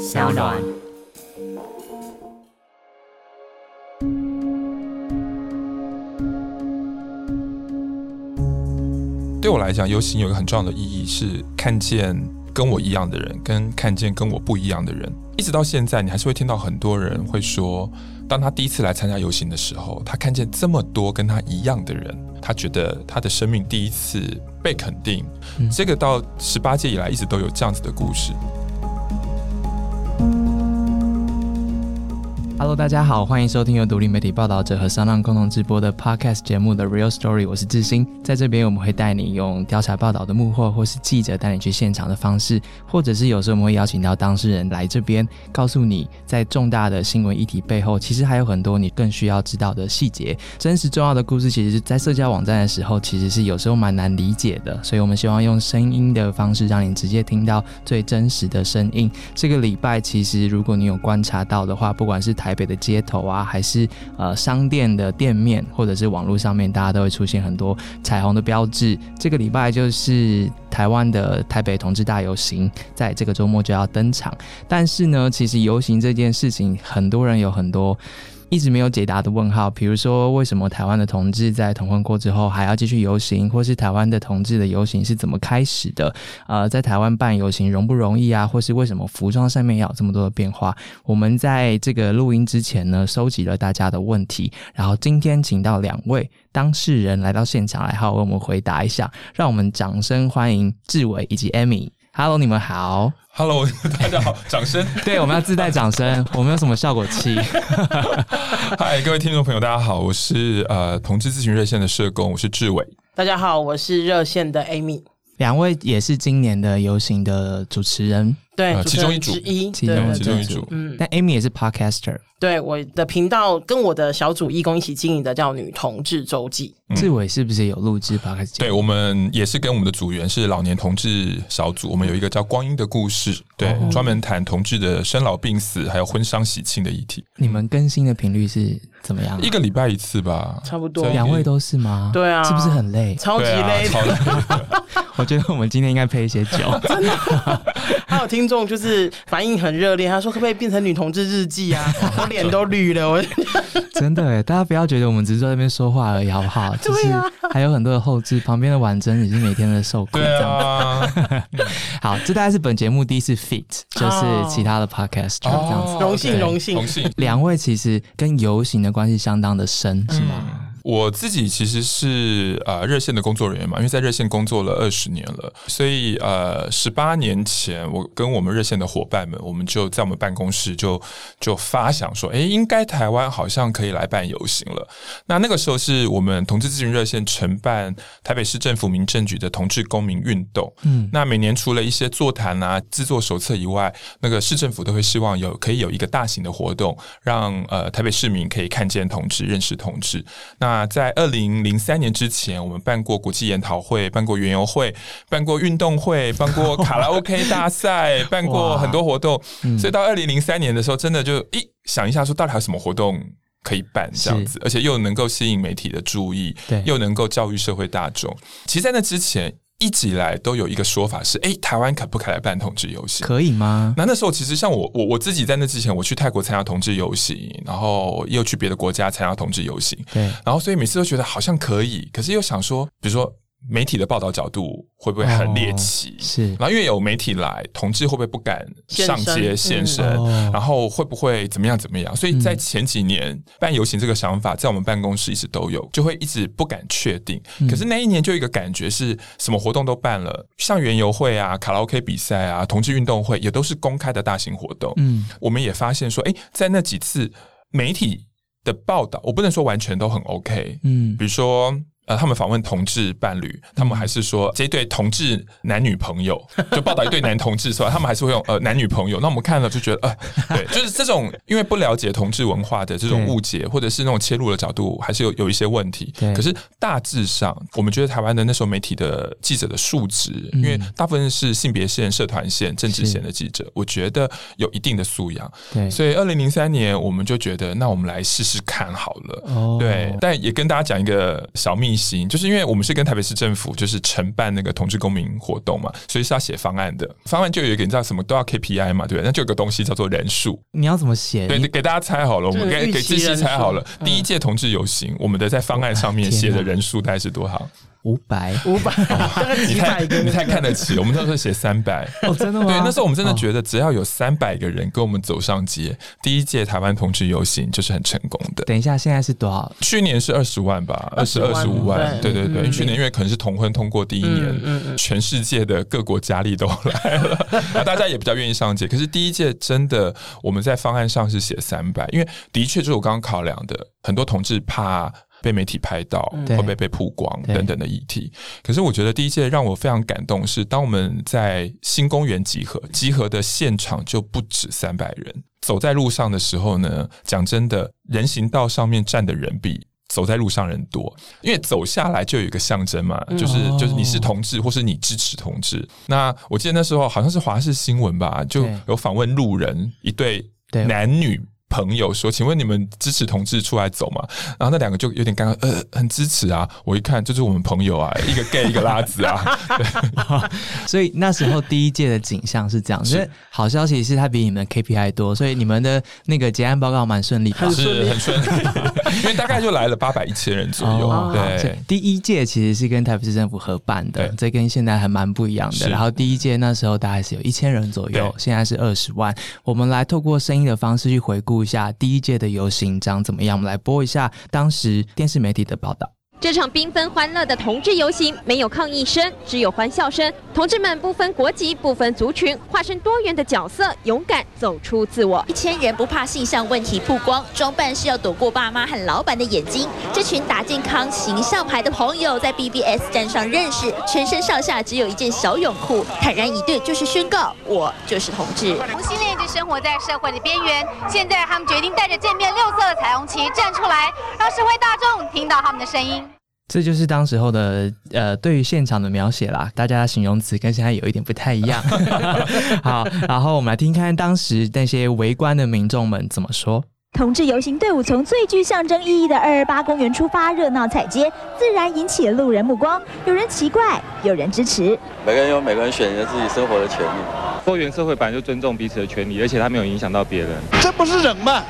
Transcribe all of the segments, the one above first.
小暖。对我来讲，游行有一个很重要的意义是看见跟我一样的人，跟看见跟我不一样的人。一直到现在，你还是会听到很多人会说，当他第一次来参加游行的时候，他看见这么多跟他一样的人，他觉得他的生命第一次被肯定。这个到十八届以来一直都有这样子的故事。Hello，大家好，欢迎收听由独立媒体报道者和商浪共同直播的 Podcast 节目的 Real Story，我是志兴。在这边，我们会带你用调查报道的幕后，或是记者带你去现场的方式，或者是有时候我们会邀请到当事人来这边，告诉你在重大的新闻议题背后，其实还有很多你更需要知道的细节。真实重要的故事，其实是在社交网站的时候，其实是有时候蛮难理解的，所以我们希望用声音的方式，让你直接听到最真实的声音。这个礼拜，其实如果你有观察到的话，不管是台台北的街头啊，还是呃商店的店面，或者是网络上面，大家都会出现很多彩虹的标志。这个礼拜就是台湾的台北同志大游行，在这个周末就要登场。但是呢，其实游行这件事情，很多人有很多。一直没有解答的问号，比如说为什么台湾的同志在同婚过之后还要继续游行，或是台湾的同志的游行是怎么开始的？呃，在台湾办游行容不容易啊？或是为什么服装上面要有这么多的变化？我们在这个录音之前呢，收集了大家的问题，然后今天请到两位当事人来到现场来，好为我们回答一下，让我们掌声欢迎志伟以及 Amy。Hello，你们好。Hello，大家好，掌声！对，我们要自带掌声，我们有什么效果器？嗨，各位听众朋友，大家好，我是呃同志咨询热线的社工，我是志伟。大家好，我是热线的 Amy，两位也是今年的游行的主持人，对，其中一组之一，其中一组嗯，但 Amy 也是 Podcaster。对，我的频道跟我的小组义工一起经营的叫女同志周记，嗯志伟是不是有录制 Podcast？对，我们也是跟我们的组员是老年同志小组，我们有一个叫“光阴的故事”，对，专门谈同志的生老病死，还有婚丧喜庆的议题，你们更新的频率是怎么样啊？一个礼拜一次吧，差不多两位都是吗？对啊是不是很累？超级累的。超累 我觉得我们今天应该配一些酒。还有听众就是反应很热烈，他说可不可以变成女同志日记啊？我脸都绿了，我 真的哎，大家不要觉得我们只是在那边说话而已，好不好？就是还有很多的后置，旁边的婉珍也是每天的受苦。对这样啊，好，这大概是本节目第一次 fit，就是其他的 podcast 这样子。荣幸对荣幸荣幸。两位其实跟游行的关系相当的深，是吗？我自己其实是呃热线的工作人员嘛，因为在热线工作了二十年了，所以呃十八年前，我跟我们热线的伙伴们，我们就在我们办公室就就发想说，哎，应该台湾好像可以来办游行了。那那个时候是我们同志咨询热线承办台北市政府民政局的同志公民运动。嗯，那每年除了一些座谈啊、制作手册以外，那个市政府都会希望有可以有一个大型的活动，让呃台北市民可以看见同志、认识同志。那在二零零三年之前，我们办过国际研讨会，办过园游会，办过运动会，办过卡拉 OK 大赛，办过很多活动。所以到二零零三年的时候，真的就一想一下，说到底还有什么活动？可以办这样子，而且又能够吸引媒体的注意，对又能够教育社会大众。其实，在那之前，一直以来都有一个说法是：哎，台湾可不可以来办同志游行？可以吗？那那时候其实像我我我自己在那之前，我去泰国参加同志游行，然后又去别的国家参加同志游行，对，然后所以每次都觉得好像可以，可是又想说，比如说媒体的报道角度会不会很猎奇？是然后因为有媒体来，同志会不会不敢上街现现身然后会不会怎么样怎么样？所以在前几年办游行这个想法，在我们办公室一直都有，就会一直不敢确定。嗯可是那一年就有一个感觉是什么活动都办了，像园游会啊、卡拉 OK 比赛啊、同志运动会，也都是公开的大型活动。嗯，我们也发现说，哎，在那几次媒体的报道，我不能说完全都很 OK，嗯比如说。呃，他们访问同志伴侣，他们还是说这一对同志男女朋友，就报道一对男同志出来，他们还是会用呃男女朋友。那我们看了就觉得，呃，对，就是这种因为不了解同志文化的这种误解，或者是那种切入的角度，还是有有一些问题对。可是大致上，我们觉得台湾的那时候媒体的记者的素质，嗯因为大部分是性别线、社团线、政治线的记者，我觉得有一定的素养。对，所以二零零三年，我们就觉得，那我们来试试看好了。哦对，但也跟大家讲一个小秘心，就是因为我们是跟台北市政府就是承办那个同志公民活动嘛，所以是要写方案的。方案就有一个你知道什么都要 KPI 嘛，对不对？那就有个东西叫做人数。你要怎么写？对，给大家猜好了，我们给给自己猜好了。第一届同志游行，我们的在方案上面写的人数大概是多少？五百，五百，你太你太看得起。我们那时候写三百，哦，真的吗？对，那时候我们真的觉得，只要有三百个人跟我们走上街，第一届台湾同志游行就是很成功的。等一下，现在是多少？去年是二十万吧，二十二十五万。对对对，去年因为可能是同婚通过第一年，全世界的各国佳丽都来了，大家也比较愿意上街。可是第一届真的，我们在方案上是写三百，因为的确就是我刚刚考量的，很多同志怕。被媒体拍到，会不会被曝光等等的议题？可是我觉得第一届让我非常感动是，当我们在新公园集合，集合的现场就不止三百人。走在路上的时候呢，讲真的，人行道上面站的人比走在路上人多，因为走下来就有一个象征嘛，就是就是你是同志，或是你支持同志。那我记得那时候好像是华视新闻吧，就有访问路人一对男女。朋友说：“请问你们支持同志出来走吗？”然后那两个就有点尴尬，呃，很支持啊。我一看，就是我们朋友啊，一个 gay，一个拉子啊。所以那时候第一届的景象是这样。是好消息是，他比你们 KPI 多，所以你们的那个结案报告蛮顺利，是很顺利。因为大概就来了八百一千人左右。对，第一届其实是跟台北市政府合办的，这跟现在还蛮不一样的。然后第一届那时候大概是有一千人左右，现在是二十万。我们来透过声音的方式去回顾。一下第一届的游行长怎么样？我们来播一下当时电视媒体的报道。这场缤纷欢乐的同志游行，没有抗议声，只有欢笑声。同志们不分国籍、不分族群，化身多元的角色，勇敢走出自我。一千人不怕性向问题曝光，装扮是要躲过爸妈和老板的眼睛。这群打健康形象牌的朋友，在 BBS 站上认识，全身上下只有一件小泳裤，坦然以对，就是宣告我就是同志。同性恋一直生活在社会的边缘，现在他们决定带着渐变六色的彩虹旗站出来，让社会大众听到他们的声音。这就是当时候的呃，对于现场的描写啦。大家形容词跟现在有一点不太一样。好，然后我们来听看当时那些围观的民众们怎么说。同志游行队伍从最具象征意义的二二八公园出发，热闹踩街，自然引起了路人目光。有人奇怪，有人支持。每个人有每个人选择自己生活的权利。多元社会本来就尊重彼此的权利，而且他没有影响到别人。这不是人吗？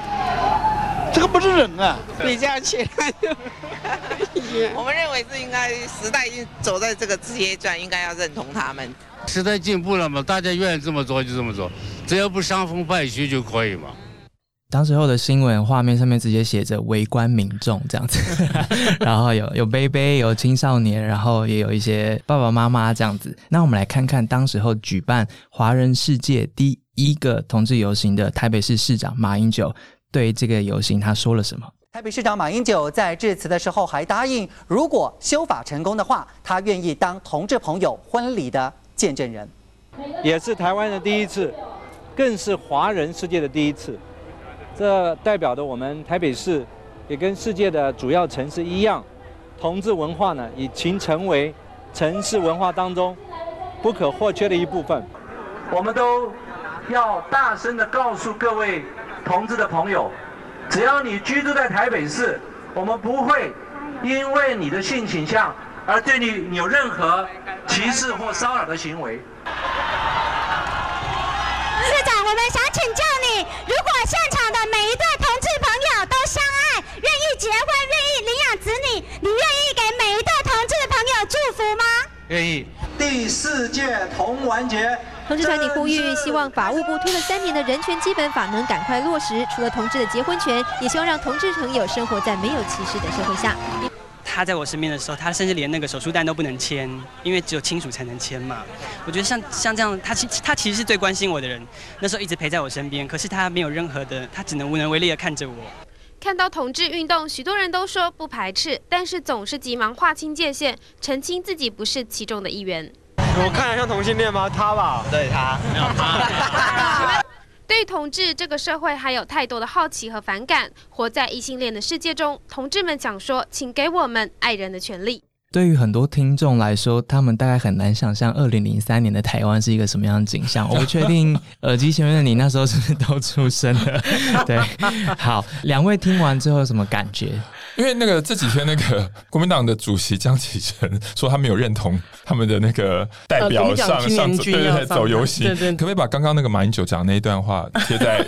这个不是人啊！比较起来，我们认为是应该时代已经走在这个阶段，应该要认同他们。时代进步了嘛，大家愿意这么做就这么做，只要不伤风败俗就可以嘛。当时候的新闻画面上面直接写着“围观民众”这样子，然后有有 baby，有青少年，然后也有一些爸爸妈妈这样子。那我们来看看当时候举办华人世界第一个同志游行的台北市市长马英九。对这个游行，他说了什么？台北市长马英九在致辞的时候还答应，如果修法成功的话，他愿意当同志朋友婚礼的见证人。也是台湾的第一次，更是华人世界的第一次。这代表着我们台北市也跟世界的主要城市一样，同志文化呢已经成为城市文化当中不可或缺的一部分。我们都要大声的告诉各位。同志的朋友，只要你居住在台北市，我们不会因为你的性倾向而对你有任何歧视或骚扰的行为。市长，我们想请教你，如果现场的每一对同志朋友都相爱，愿意结婚，愿意领养子女，你愿意给每一对同志的朋友祝福吗？愿意。第四届同完结。同志团体呼吁，希望法务部推了三年的人权基本法能赶快落实。除了同志的结婚权，也希望让同志朋友生活在没有歧视的社会下。他在我身边的时候，他甚至连那个手术单都不能签，因为只有亲属才能签嘛。我觉得像像这样，他其他其实是最关心我的人，那时候一直陪在我身边。可是他没有任何的，他只能无能为力的看着我。看到同志运动，许多人都说不排斥，但是总是急忙划清界限，澄清自己不是其中的一员。我看着像同性恋吗？他吧，对他，没有他。对同志这个社会还有太多的好奇和反感，活在异性恋的世界中，同志们想说，请给我们爱人的权利。对于很多听众来说，他们大概很难想象二零零三年的台湾是一个什么样的景象。我不确定耳机前面的你那时候是不是都出生了？对，好，两位听完之后有什么感觉？因为那个这几天那个 国民党的主席江启臣说他没有认同他们的那个代表上上对对走游行，可不可以把刚刚那个马英九讲那一段话贴在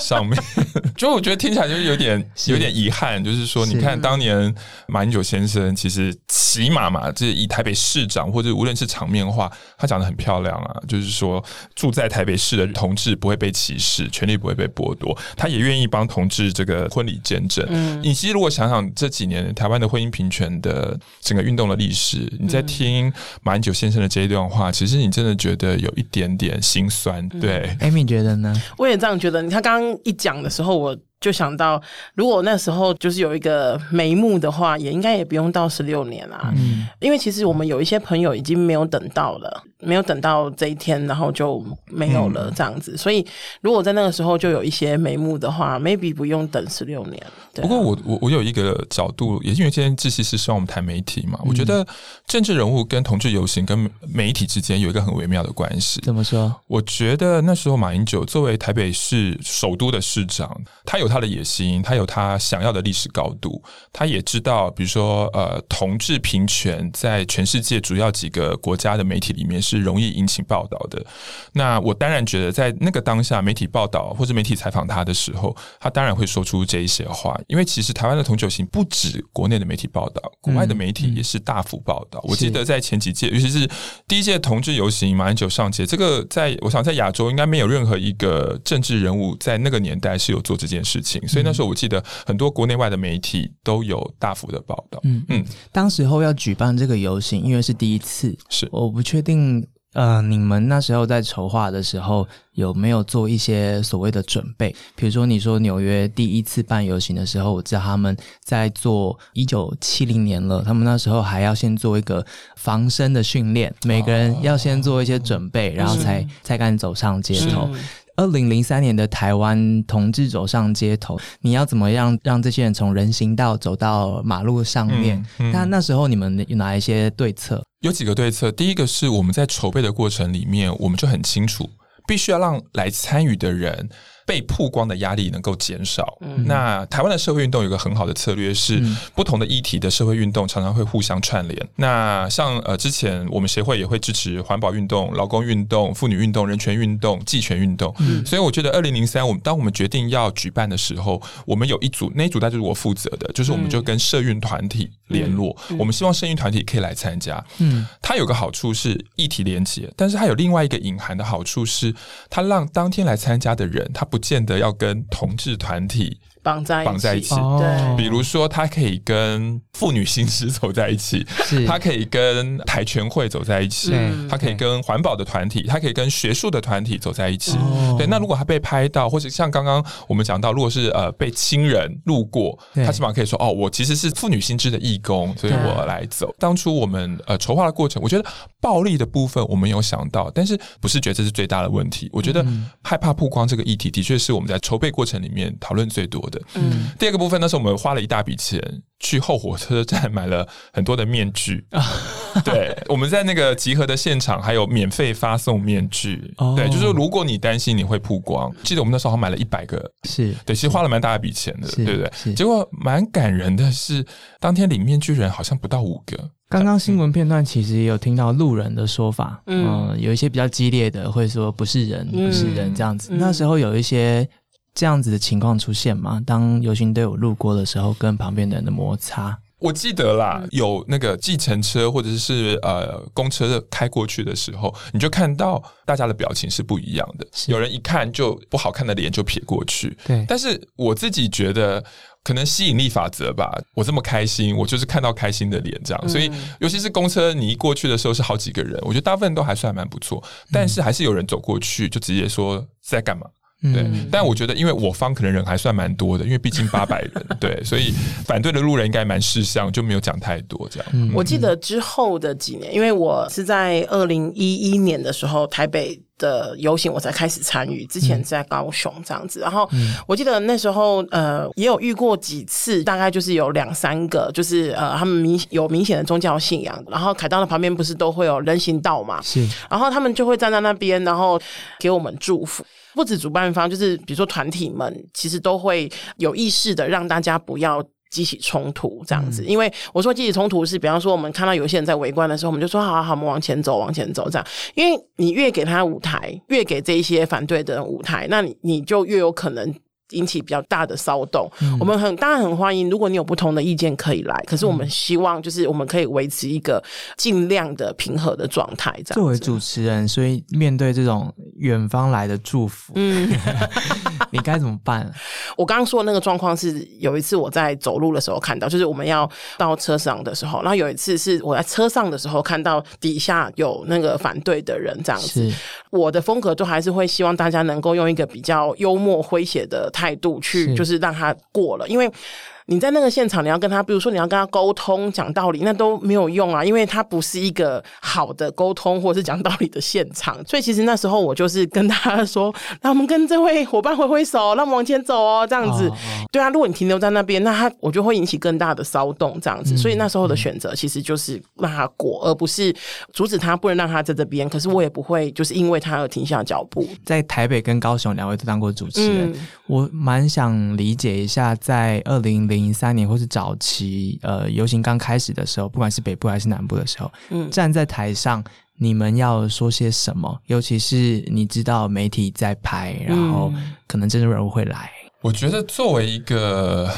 上面？就我觉得听起来就是有点有点遗憾，就是说你看当年马英九先生其实起码嘛，这以台北市长或者无论是场面话，他讲的很漂亮啊，就是说住在台北市的同志不会被歧视，权利不会被剥夺，他也愿意帮同志这个婚礼见证。你其实如果想想这几年台湾的婚姻平权的整个运动的历史，你在听马英九先生的这一段话，其实你真的觉得有一点点心酸。对，Amy 觉得呢？我也这样觉得。你看刚刚一讲的时候，我。就想到，如果那时候就是有一个眉目的话，也应该也不用到十六年啊。嗯，因为其实我们有一些朋友已经没有等到了，没有等到这一天，然后就没有了这样子。所以，如果在那个时候就有一些眉目的话，maybe 不用等十六年。不过，我我我有一个角度，也是因为今天志熙是希望我们谈媒体嘛。我觉得政治人物跟同志游行跟媒体之间有一个很微妙的关系。怎么说？我觉得那时候马英九作为台北市首都的市长，他有。他的野心，他有他想要的历史高度，他也知道，比如说，呃，同志平权在全世界主要几个国家的媒体里面是容易引起报道的。那我当然觉得，在那个当下，媒体报道或者媒体采访他的时候，他当然会说出这一些话，因为其实台湾的同酒行不止国内的媒体报道，国外的媒体也是大幅报道。我记得在前几届，尤其是第一届同志游行，马英九上街，这个在我想在亚洲应该没有任何一个政治人物在那个年代是有做这件事情。所以那时候我记得很多国内外的媒体都有大幅的报道。嗯嗯，当时候要举办这个游行，因为是第一次，是我不确定。呃，你们那时候在筹划的时候有没有做一些所谓的准备？比如说，你说纽约第一次办游行的时候，我知道他们在做一九七零年了，他们那时候还要先做一个防身的训练，每个人要先做一些准备，然后才才敢走上街头。二零零三年的台湾同志走上街头，你要怎么样让这些人从人行道走到马路上面？那那时候你们有哪一些对策？有几个对策。第一个是我们在筹备的过程里面，我们就很清楚，必须要让来参与的人。被曝光的压力能够减少。那台湾的社会运动有个很好的策略是，不同的议题的社会运动常常会互相串联。那像呃之前我们协会也会支持环保运动、劳工运动、妇女运动、人权运动、技权运动。所以我觉得二零零三我们当我们决定要举办的时候，我们有一组那一组，那就是我负责的，就是我们就跟社运团体联络，我们希望社运团体可以来参加。嗯，它有个好处是议题连结，但是它有另外一个隐含的好处是，它让当天来参加的人他不。见得要跟同志团体。绑在绑在一起，对，比如说他可以跟妇女新知走在一起，他可以跟台全会走在一起，他可以跟环保的团体，他可以跟学术的团体走在一起。对，那如果他被拍到，或者像刚刚我们讲到，如果是呃被亲人路过，他起码可以说哦，我其实是妇女新知的义工，所以我来走。当初我们呃筹划的过程，我觉得暴力的部分我们有想到，但是不是觉得这是最大的问题？我觉得害怕曝光这个议题，的确是我们在筹备过程里面讨论最多。嗯，第二个部分，那时候我们花了一大笔钱去后火车站买了很多的面具啊。对，我们在那个集合的现场还有免费发送面具。对，就是如果你担心你会曝光，记得我们那时候还买了一百个。是对，其实花了蛮大一笔钱的，对不对？结果蛮感人的是，当天领面具人好像不到五个。刚刚新闻片段其实也有听到路人的说法，嗯，有一些比较激烈的会说不是人，不是人这样子。那时候有一些。这样子的情况出现吗？当游行队伍路过的时候，跟旁边的人的摩擦，我记得啦，有那个计程车或者是呃公车开过去的时候，你就看到大家的表情是不一样的。有人一看就不好看的脸就撇过去，对。但是我自己觉得，可能吸引力法则吧。我这么开心，我就是看到开心的脸这样。所以，尤其是公车，你一过去的时候是好几个人，我觉得大部分都还算蛮不错。但是还是有人走过去就直接说在干嘛。对，但我觉得，因为我方可能人还算蛮多的，因为毕竟八百人，对，所以反对的路人应该蛮识相，就没有讲太多这样。我记得之后的几年，因为我是在二零一一年的时候，台北的游行我才开始参与，之前在高雄这样子。然后我记得那时候，呃，也有遇过几次，大概就是有两三个，就是呃，他们明有明显的宗教信仰，然后凯道的旁边不是都会有人行道嘛，是，然后他们就会站在那边，然后给我们祝福。不止主办方，就是比如说团体们，其实都会有意识的让大家不要激起冲突这样子。因为我说激起冲突是，比方说我们看到有些人在围观的时候，我们就说好好好，我们往前走，往前走这样。因为你越给他舞台，越给这一些反对的人舞台，那你你就越有可能。引起比较大的骚动，我们很当然很欢迎，如果你有不同的意见可以来，可是我们希望就是我们可以维持一个尽量的平和的状态。这样作为主持人，所以面对这种远方来的祝福，嗯，你该怎么办？我刚刚说的那个状况是有一次我在走路的时候看到，就是我们要到车上的时候，然后有一次是我在车上的时候看到底下有那个反对的人这样子，我的风格就还是会希望大家能够用一个比较幽默诙谐的。态度去就是让他过了，因为。你在那个现场，你要跟他，比如说你要跟他沟通、讲道理，那都没有用啊，因为他不是一个好的沟通或者是讲道理的现场。所以其实那时候我就是跟他说：“那我们跟这位伙伴挥挥手，让我们往前走哦。”这样子，对啊。如果你停留在那边，那他我就会引起更大的骚动。这样子，所以那时候的选择其实就是让他过，而不是阻止他，不能让他在这边。可是我也不会就是因为他而停下脚步。在台北跟高雄两位都当过主持人，我蛮想理解一下，在二零零。零三年或是早期，呃，游行刚开始的时候，不管是北部还是南部的时候，嗯，站在台上，你们要说些什么？尤其是你知道媒体在拍，然后可能政治人物会来。我觉得作为一个。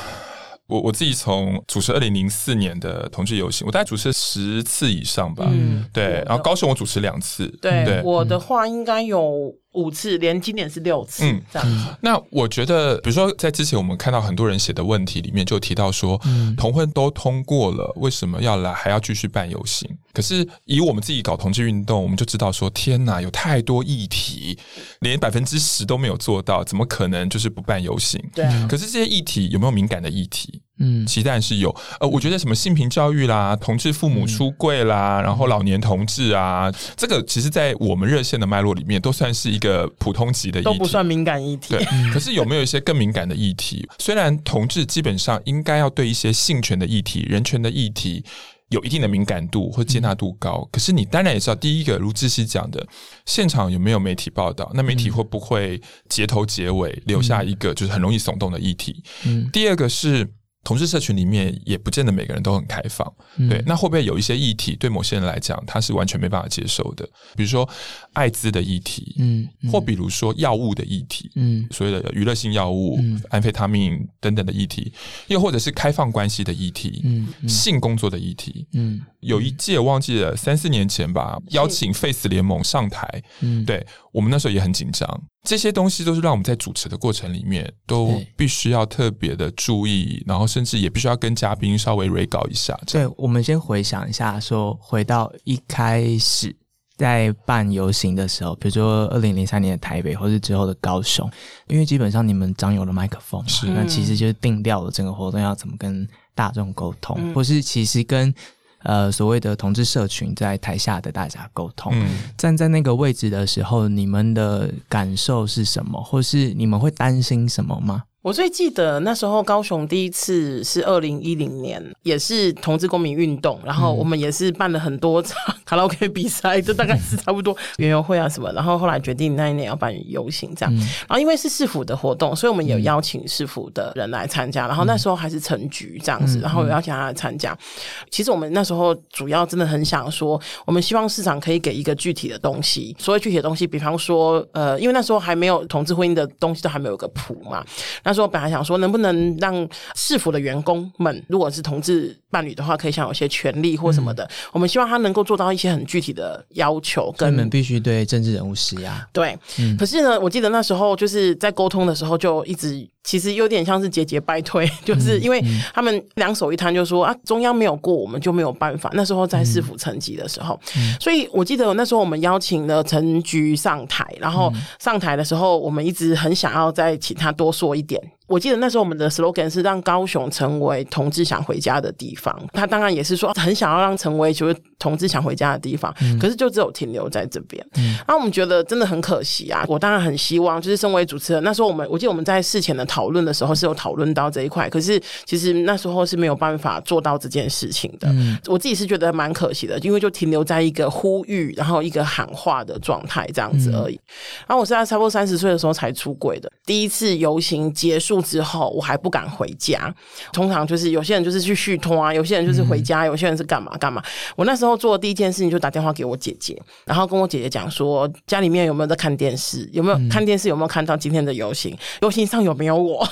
我我自己从主持二零零四年的同志游行，我大概主持十次以上吧。嗯，对。然后高雄我主持两次。对，我的话应该有五次，连今年是六次。嗯，这样子。那我觉得，比如说在之前我们看到很多人写的问题里面，就提到说，同婚都通过了，为什么要来还要继续办游行？可是以我们自己搞同志运动，我们就知道说，天哪，有太多议题，连百分之十都没有做到，怎么可能就是不办游行？对。可是这些议题有没有敏感的议题？嗯，期待是有。呃，我觉得什么性平教育啦，同志父母出柜啦，然后老年同志啊，这个其实，在我们热线的脉络里面，都算是一个普通级的议题，都不算敏感议题。对，可是有没有一些更敏感的议题？虽然同志基本上应该要对一些性权的议题、人权的议题有一定的敏感度或接纳度高，可是你当然也知道，第一个，如志熙讲的，现场有没有媒体报道？那媒体会不会结头结尾留下一个就是很容易耸动的议题？嗯，第二个是。同事社群里面也不见得每个人都很开放，对，那会不会有一些议题对某些人来讲他是完全没办法接受的？比如说艾滋的议题，嗯，或比如说药物的议题，嗯，所谓的娱乐性药物、安非他命等等的议题，又或者是开放关系的议题，嗯，性工作的议题，嗯，有一届忘记了三四年前吧，邀请 Face 联盟上台，嗯，对我们那时候也很紧张。这些东西都是让我们在主持的过程里面都必须要特别的注意，然后甚至也必须要跟嘉宾稍微 re 稿一下。对，我们先回想一下，说回到一开始在办游行的时候，比如说二零零三年的台北，或是之后的高雄，因为基本上你们掌有了麦克风，是那其实就是定掉了整个活动要怎么跟大众沟通，或是其实跟。呃，所谓的同志社群在台下的大家沟通，站在那个位置的时候，你们的感受是什么，或是你们会担心什么吗？我最记得那时候高雄第一次是二零一零年，也是同志公民运动，然后我们也是办了很多场 卡拉 OK 比赛，就大概是差不多 园游会啊什么，然后后来决定那一年要办游行这样，然后因为是市府的活动，所以我们有邀请市府的人来参加，然后那时候还是陈局这样子，然后有邀请他来参加。其实我们那时候主要真的很想说，我们希望市长可以给一个具体的东西，所谓具体的东西，比方说呃，因为那时候还没有同志婚姻的东西，都还没有个谱嘛，那。他说本来想说，能不能让市府的员工们，如果是同志伴侣的话，可以享有一些权利或什么的。我们希望他能够做到一些很具体的要求，跟们必须对政治人物施压。对，可是呢，我记得那时候就是在沟通的时候，就一直。其实有点像是节节败退，就是因为他们两手一摊，就说啊，中央没有过，我们就没有办法。那时候在市府层级的时候，所以我记得那时候我们邀请了陈局上台，然后上台的时候，我们一直很想要再请他多说一点。我记得那时候我们的 slogan 是让高雄成为同志想回家的地方。他当然也是说很想要让成为就是同志想回家的地方，可是就只有停留在这边。嗯然后我们觉得真的很可惜啊！我当然很希望，就是身为主持人，那时候我们我记得我们在事前的讨论的时候是有讨论到这一块，可是其实那时候是没有办法做到这件事情的。嗯我自己是觉得蛮可惜的，因为就停留在一个呼吁，然后一个喊话的状态这样子而已。然后我是在差不多三十岁的时候才出轨的，第一次游行结束之后，我还不敢回家。通常就是有些人就是去续托啊，有些人就是回家，有些人是干嘛干嘛。我那时候做的第一件事情就打电话给我姐姐，然后跟我姐姐讲说，家里面有没有在看电视，有没有看电视，有没有看到今天的游行，游行上有没有我。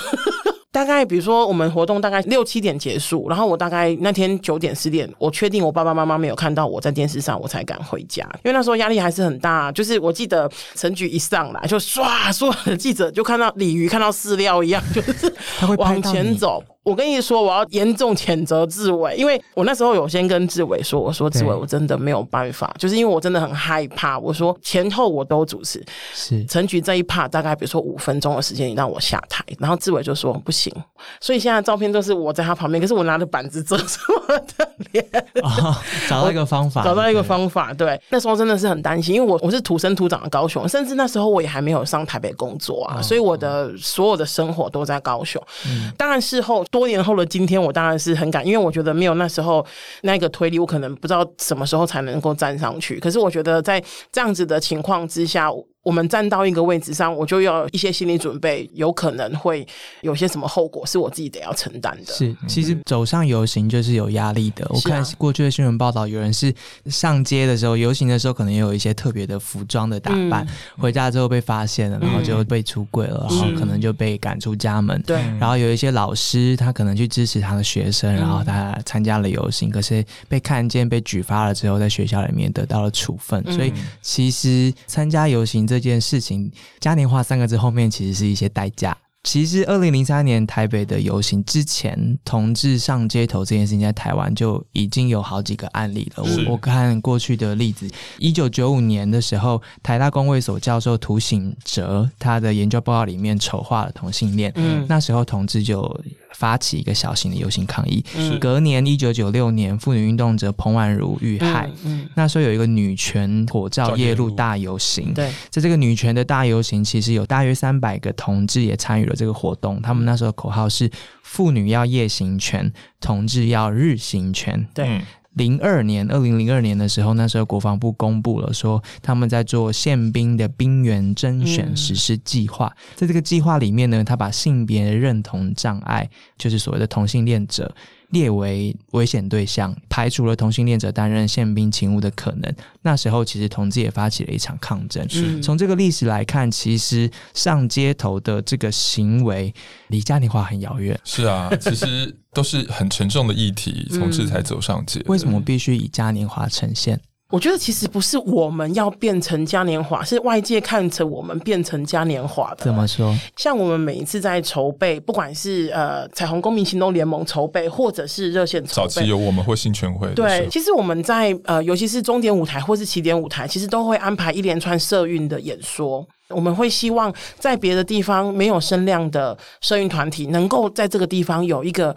大概比如说我们活动大概六七点结束，然后我大概那天九点十点，我确定我爸爸妈妈没有看到我在电视上，我才敢回家。因为那时候压力还是很大，就是我记得陈局一上来就唰，所有的记者就看到鲤鱼看到饲料一样，就是往前走。我跟你说，我要严重谴责志伟，因为我那时候有先跟志伟说，我说志伟，我真的没有办法，就是因为我真的很害怕。我说前后我都主持，是陈菊这一 part 大概比如说五分钟的时间，你让我下台，然后志伟就说不行，所以现在照片都是我在他旁边，可是我拿着板子遮住我的脸，哦，找到一个方法，找到一个方法。对，那时候真的是很担心，因为我我是土生土长的高雄，甚至那时候我也还没有上台北工作啊，所以我的所有的生活都在高雄。嗯当然事后多年后的今天，我当然是很感，因为我觉得没有那时候那个推理，我可能不知道什么时候才能够站上去。可是我觉得在这样子的情况之下。我们站到一个位置上，我就要一些心理准备，有可能会有些什么后果是我自己得要承担的。是，其实走上游行就是有压力的。我看过去的新闻报道，有人是上街的时候，游行的时候可能也有一些特别的服装的打扮，回家之后被发现了，然后就被出柜了，然后可能就被赶出家门。对，然后有一些老师，他可能去支持他的学生，然后他参加了游行，可是被看见被举发了之后，在学校里面得到了处分。所以其实参加游行这件事情，嘉年华三个字后面其实是一些代价。其实，二零零三年台北的游行之前，同志上街头这件事情，在台湾就已经有好几个案例了。我我看过去的例子，一九九五年的时候，台大公卫所教授涂醒哲他的研究报告里面丑化了同性恋，嗯，那时候同志就发起一个小型的游行抗议。隔年一九九六年，妇女运动者彭婉如遇害，嗯，那时候有一个女权火照夜路大游行。对，在这个女权的大游行，其实有大约三百个同志也参与了这个活动。他们那时候口号是“妇女要夜行权，同志要日行权”。对。零二年，二零零二年的时候，那时候国防部公布了说他们在做宪兵的兵员甄选实施计划。在这个计划里面呢，他把性别认同障碍，就是所谓的同性恋者。列为危险对象，排除了同性恋者担任宪兵勤务的可能。那时候，其实同志也发起了一场抗争。从这个历史来看，其实上街头的这个行为离嘉年华很遥远。是啊，其实都是很沉重的议题，同志才走上街。为什么必须以嘉年华呈现？我觉得其实不是我们要变成嘉年华，是外界看成我们变成嘉年华的。怎么说？像我们每一次在筹备，不管是呃彩虹公民行动联盟筹备，或者是热线筹备，早期有我们或新全会。对，其实我们在呃，尤其是终点舞台或是起点舞台，其实都会安排一连串社运的演说。我们会希望在别的地方没有声量的社运团体，能够在这个地方有一个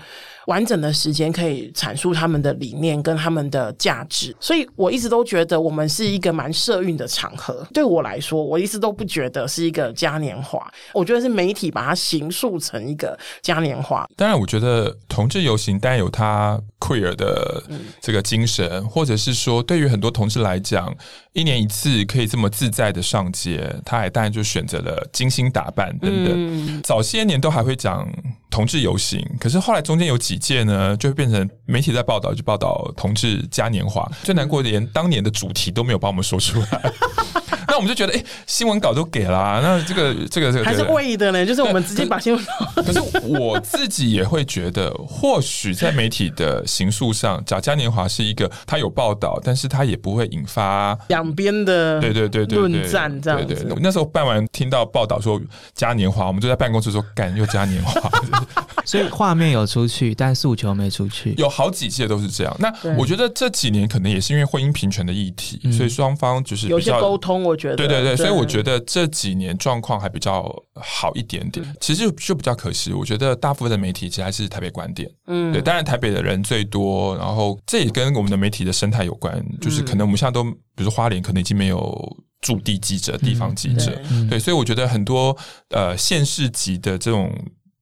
完整的时间，可以阐述他们的理念跟他们的价值。所以我一直都觉得我们是一个蛮社运的场合。对我来说，我一直都不觉得是一个嘉年华，我觉得是媒体把它形塑成一个嘉年华。当然，我觉得同志游行当然有它 queer 的这个精神，或者是说，对于很多同志来讲，一年一次可以这么自在的上街，他还当然就选择了精心打扮等等。早些年都还会讲同志游行，可是后来中间有几届呢，就会变成媒体在报道，就报道同志嘉年华。最难过的，连当年的主题都没有帮我们说出来。那我们就觉得，哎，新闻稿都给了，那这个这个这个还是为的呢，就是我们直接把新闻稿。可是我自己也会觉得，或许在媒体的形塑上，假嘉年华是一个，他有报道，但是他也不会引发两边的对对对对论战这样子。那时候办完听到报道说嘉年华，我们就在办公室说，干又嘉年华。所以画面有出去，但诉求没出去。有好几届都是这样。那我觉得这几年可能也是因为婚姻平权的议题，嗯所以双方就是有些比较沟通，我觉得对对对，所以我觉得得这几年状况还比较好一点嗯点。其实就就比较可惜，我觉得大部分的媒体其实还是台北观点。嗯对，当然台北的人最多，然后这也跟我们的媒体的生态有关，就是嗯可能我们现在都，比如说花莲可能已经没有驻地记者、地方记者，嗯对，所以我觉得很多呃县市级的这种。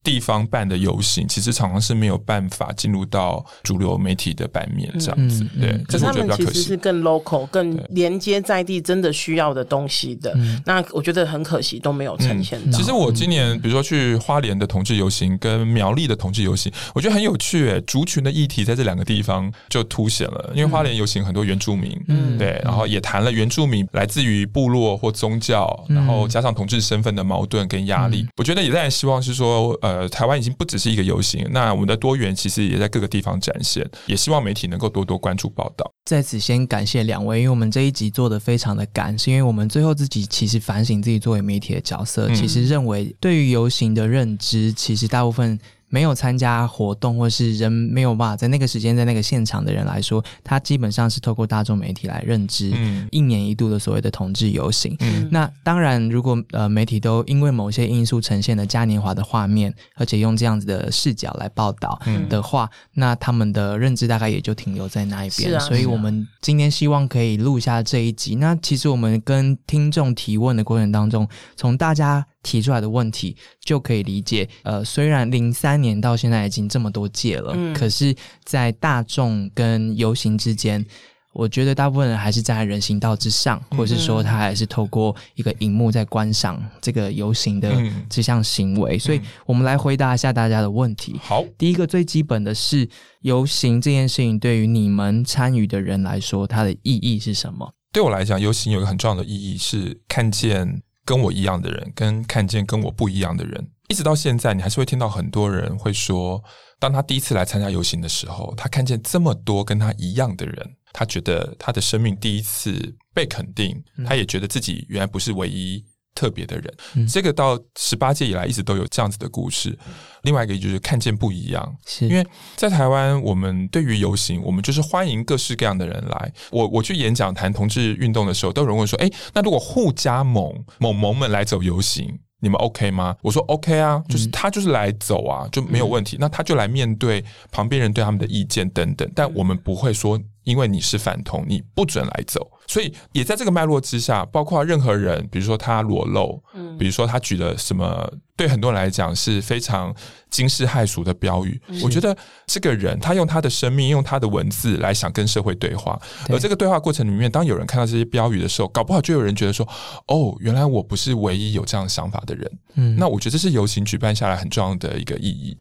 地方办的游行，其实常常是没有办法进入到主流媒体的版面这样子，对，可是这是我他们其觉得比较可惜。实是更 local、更连接在地，真的需要的东西的。那我觉得很可惜都没有呈现到。其实我今年比如说去花莲的同志游行跟苗栗的同志游行，我觉得很有趣诶，族群的议题在这两个地方就凸显了。因为花莲游行很多原住民，嗯对，然后也谈了原住民来自于部落或宗教，然后加上同志身份的矛盾跟压力。我觉得也在希望是说，呃，台湾已经不只是一个游行，那我们的多元其实也在各个地方展现，也希望媒体能够多多关注报道。在此先感谢两位，因为我们这一集做的非常的赶，是因为我们最后自己其实反省自己作为媒体的角色，嗯其实认为对于游行的认知，其实大部分。没有参加活动，或是人没有办法在那个时间在那个现场的人来说，他基本上是透过大众媒体来认知嗯一年一度的所谓的同志游行。嗯那当然，如果呃媒体都因为某些因素呈现了嘉年华的画面，而且用这样子的视角来报道嗯的话，那他们的认知大概也就停留在那一边。所以我们今天希望可以录下这一集。那其实我们跟听众提问的过程当中，从大家提出来的问题就可以理解，呃，虽然零三年到现在已经这么多届了，嗯可是，在大众跟游行之间。我觉得大部分人还是站在人行道之上，或者是说他还是透过一个荧幕在观赏这个游行的嗯这项行为。所以，我们来回答一下大家的问题。好，第一个最基本的是游行这件事情对于你们参与的人来说，它的意义是什么？对我来讲，游行有一个很重要的意义是看见跟我一样的人，跟看见跟我不一样的人。一直到现在，你还是会听到很多人会说，当他第一次来参加游行的时候，他看见这么多跟他一样的人，他觉得他的生命第一次被肯定，他也觉得自己原来不是唯一。特别的人，嗯这个到十八届以来一直都有这样子的故事。另外一个就是看见不一样，因为在台湾，我们对于游行，我们就是欢迎各式各样的人来。我我去演讲谈同志运动的时候，都有人问说：“哎，那如果互加盟某盟们来走游行？”你们 OK 吗？我说 OK 啊，就是他就是来走啊，就没有问题。那他就来面对旁边人对他们的意见等等，但我们不会说因为你是反同，你不准来走。所以也在这个脉络之下，包括任何人，比如说他裸露，嗯。比如说他举了什么，对很多人来讲是非常惊世骇俗的标语。嗯我觉得这个人他用他的生命，用他的文字来想跟社会对话，而这个对话过程里面，当有人看到这些标语的时候，搞不好就有人觉得说：“哦，原来我不是唯一有这样想法的人。”嗯那我觉得这是游行举办下来很重要的一个意义。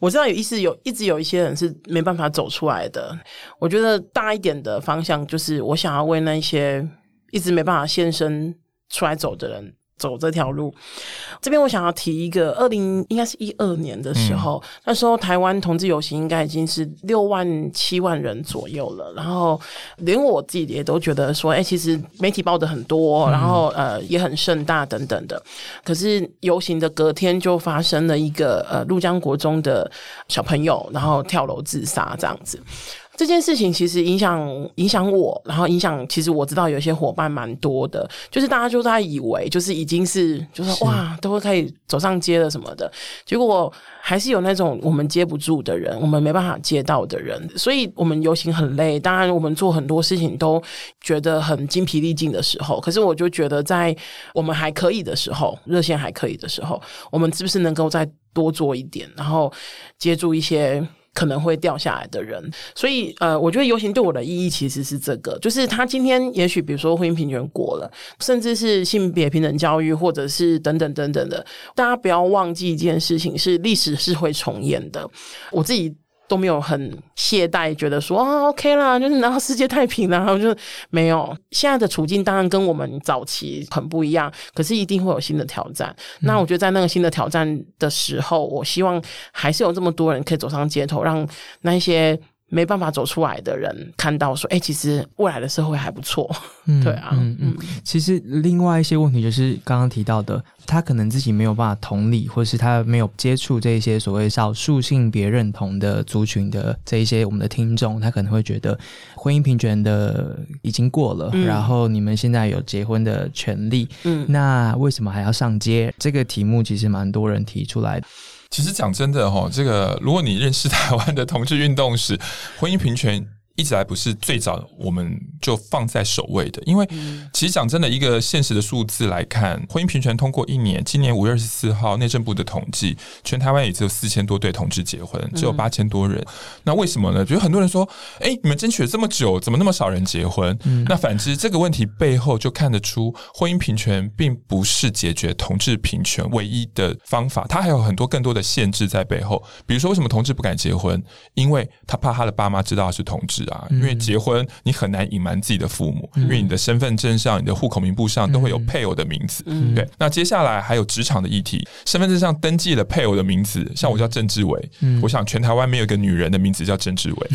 我知道有意思，有一直有一些人是没办法走出来的。我觉得大一点的方向就是，我想要为那些一直没办法现身出来走的人走这条路。这边我想要提一个，二零应该是一二年的时候，那时候台湾同志游行应该已经是六万七万人左右了，然后连我自己也都觉得说，哎、其实媒体报的很多，然后呃也很盛大等等的。可是游行的隔天就发生了一个呃陆江国中的小朋友，然后跳楼自杀这样子。这件事情其实影响影响我，然后影响其实我知道有些伙伴蛮多的，就是大家就在以为就是已经是就是哇都会可以走上街了什么的，结果还是有那种我们接不住的人，我们没办法接到的人，所以我们游行很累，当然我们做很多事情都觉得很精疲力尽的时候，可是我就觉得在我们还可以的时候，热线还可以的时候，我们是不是能够再多做一点，然后接住一些。可能会掉下来的人，所以呃，我觉得游行对我的意义其实是这个，就是他今天也许比如说婚姻平权过了，甚至是性别平等教育，或者是等等等等的，大家不要忘记一件事情，是历史是会重演的。我自己。都没有很懈怠，觉得说啊 OK 啦，就是然后世界太平啦，然后就没有。现在的处境当然跟我们早期很不一样，可是一定会有新的挑战。那我觉得在那个新的挑战的时候，我希望还是有这么多人可以走上街头，让那一些。没办法走出来的人看到说，哎，其实未来的社会还不错。对啊，嗯嗯。其实另外一些问题就是刚刚提到的，他可能自己没有办法同理，或是他没有接触这些所谓少数性别认同的族群的这一些我们的听众，他可能会觉得婚姻平权的已经过了，然后你们现在有结婚的权利，嗯，那为什么还要上街？这个题目其实蛮多人提出来的。其实讲真的哈，这个如果你认识台湾的同志运动史，婚姻平权。一直来不是最早，我们就放在首位的。因为其实讲真的，一个现实的数字来看，婚姻平权通过一年，今年五月二十四号内政部的统计，全台湾也只有四千多对同志结婚，只有八千多人。那为什么呢？比如很多人说，哎，你们争取了这么久，怎么那么少人结婚？那反之，这个问题背后就看得出，婚姻平权并不是解决同志平权唯一的方法，它还有很多更多的限制在背后。比如说，为什么同志不敢结婚？因为他怕他的爸妈知道他是同志。啊，因为结婚你很难隐瞒自己的父母，因为你的身份证上、你的户口名簿上都会有配偶的名字。对，那接下来还有职场的议题，身份证上登记了配偶的名字，像我叫郑志伟，我想全台湾没有一个女人的名字叫郑志伟，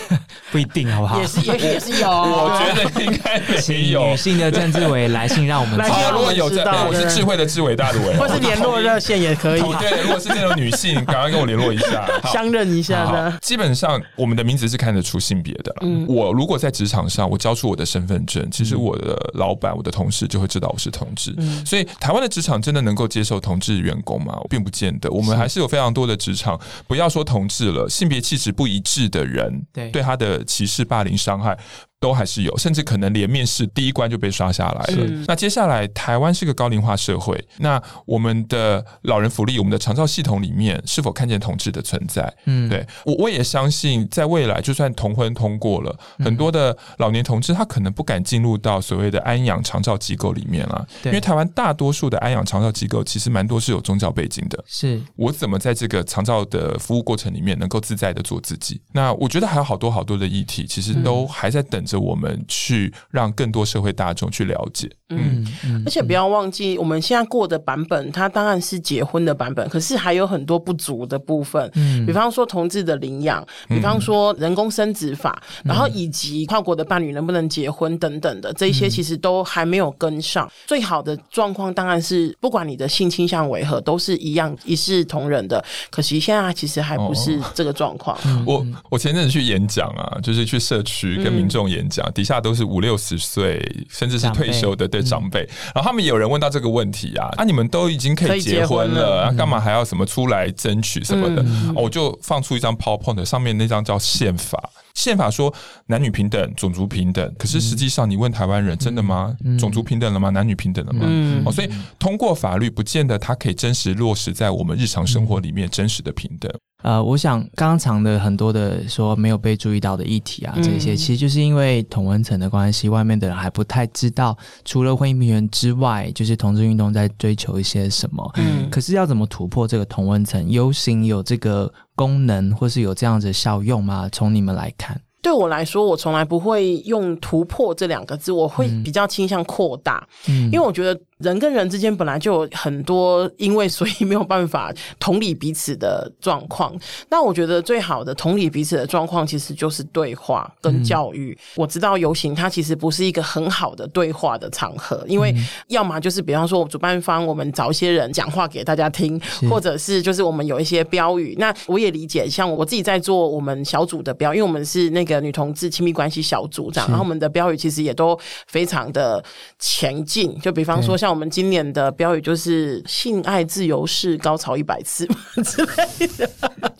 不一定好不好？也是也也是有，我觉得应该没有女性的郑志伟 来信让我们知道，如果有在，我是智慧的智伟大的伟，或是联络热线也可以。对，如果是那种女性，赶快跟我联络一下，相认一下的。基本上我们的名字是看得出性别。的，我如果在职场上，我交出我的身份证，其实我的老板、我的同事就会知道我是同志。所以，台湾的职场真的能够接受同志员工吗？我并不见得。我们还是有非常多的职场，不要说同志了，性别气质不一致的人，对对他的歧视、霸凌、伤害。都还是有，甚至可能连面试第一关就被刷下来了。那接下来，台湾是个高龄化社会，那我们的老人福利、我们的长照系统里面是否看见同志的存在？嗯，对我我也相信，在未来，就算同婚通过了，很多的老年同志他可能不敢进入到所谓的安养长照机构里面了，因为台湾大多数的安养长照机构其实蛮多是有宗教背景的。是我怎么在这个长照的服务过程里面能够自在的做自己？那我觉得还有好多好多的议题，其实都还在等着。我们去让更多社会大众去了解，嗯，而且不要忘记，我们现在过的版本，它当然是结婚的版本，可是还有很多不足的部分，嗯，比方说同志的领养，比方说人工生殖法，然后以及跨国的伴侣能不能结婚等等的，这些其实都还没有跟上。最好的状况当然是，不管你的性倾向为何，都是一样一视同仁的。可惜现在其实还不是这个状况。我我前阵子去演讲啊，就是去社区跟民众演。讲底下都是五六十岁，甚至是退休的对长辈，然后他们也有人问到这个问题啊，啊，你们都已经可以结婚了，干嘛还要什么出来争取什么的？我就放出一张 PowerPoint，上面那张叫宪法，宪法说男女平等、种族平等，可是实际上你问台湾人，真的吗？种族平等了吗？男女平等了吗？哦，所以通过法律不见得它可以真实落实在我们日常生活里面真实的平等。呃，我想刚刚的很多的说没有被注意到的议题啊，这些其实就是因为同温层的关系，外面的人还不太知道，除了婚姻平权之外，就是同志运动在追求一些什么。嗯，可是要怎么突破这个同温层？游行有这个功能，或是有这样子效用吗？从你们来看，对我来说，我从来不会用突破这两个字，我会比较倾向扩大，嗯，因为我觉得。人跟人之间本来就有很多因为所以没有办法同理彼此的状况。那我觉得最好的同理彼此的状况，其实就是对话跟教育。我知道游行它其实不是一个很好的对话的场合，因为要么就是比方说主办方我们找一些人讲话给大家听，或者是就是我们有一些标语。那我也理解，像我自己在做我们小组的标，因为我们是那个女同志亲密关系小组长，然后我们的标语其实也都非常的前进。就比方说。像我们今年的标语就是“性爱自由式高潮一百次” 之类的，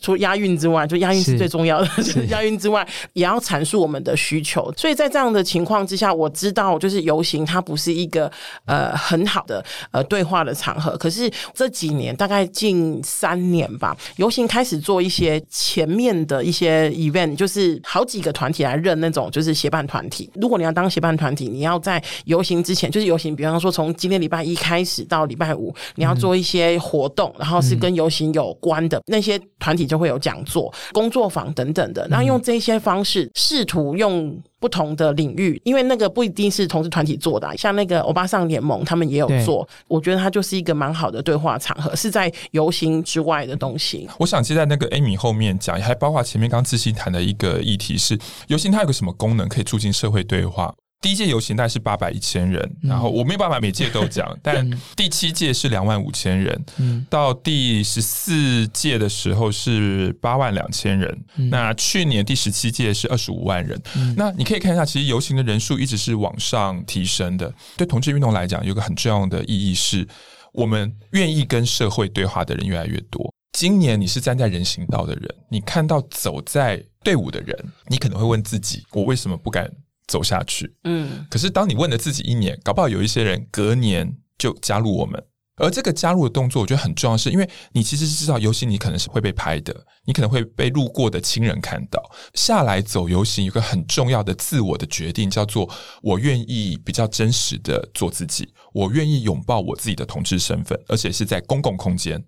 除押韵之外，就押韵是最重要的。押韵之外，也要阐述我们的需求。所以在这样的情况之下，我知道就是游行它不是一个呃很好的呃对话的场合。可是这几年，大概近三年吧，游行开始做一些前面的一些 event，就是好几个团体来认那种就是协办团体。如果你要当协办团体，你要在游行之前，就是游行，比方说从今天。礼拜一开始到礼拜五，你要做一些活动，然后是跟游行有关的那些团体，就就会有讲座、工作坊等等的，然后用这些方式试图用。不同的领域，因为那个不一定是同志团体做的，像那个欧巴桑联盟，他们也有做。我觉得它就是一个蛮好的对话场合，是在游行之外的东西。我想接在那个 Amy 后面讲，还包括前面刚自信谈的一个议题是，游行它有个什么功能可以促进社会对话？第一届游行大概是八百一千人，然后我没有办法每届都讲，但第七届是两万五千人，到第十四届的时候是八万两千人，那去年第十七届是二十五万人。那你可以看一下，其实游行的人数一直是往上提升的。对同志运动来讲，有个很重要的意义是，我们愿意跟社会对话的人越来越多。今年你是站在人行道的人，你看到走在队伍的人，你可能会问自己：我为什么不敢？走下去，嗯，可是当你问了自己一年，搞不好有一些人隔年就加入我们。而这个加入的动作，我觉得很重要，是因为你其实是知道游行，你可能是会被拍的，你可能会被路过的亲人看到。下来走游行，有个很重要的自我的决定，叫做我愿意比较真实的做自己，我愿意拥抱我自己的同志身份，而且是在公共空间。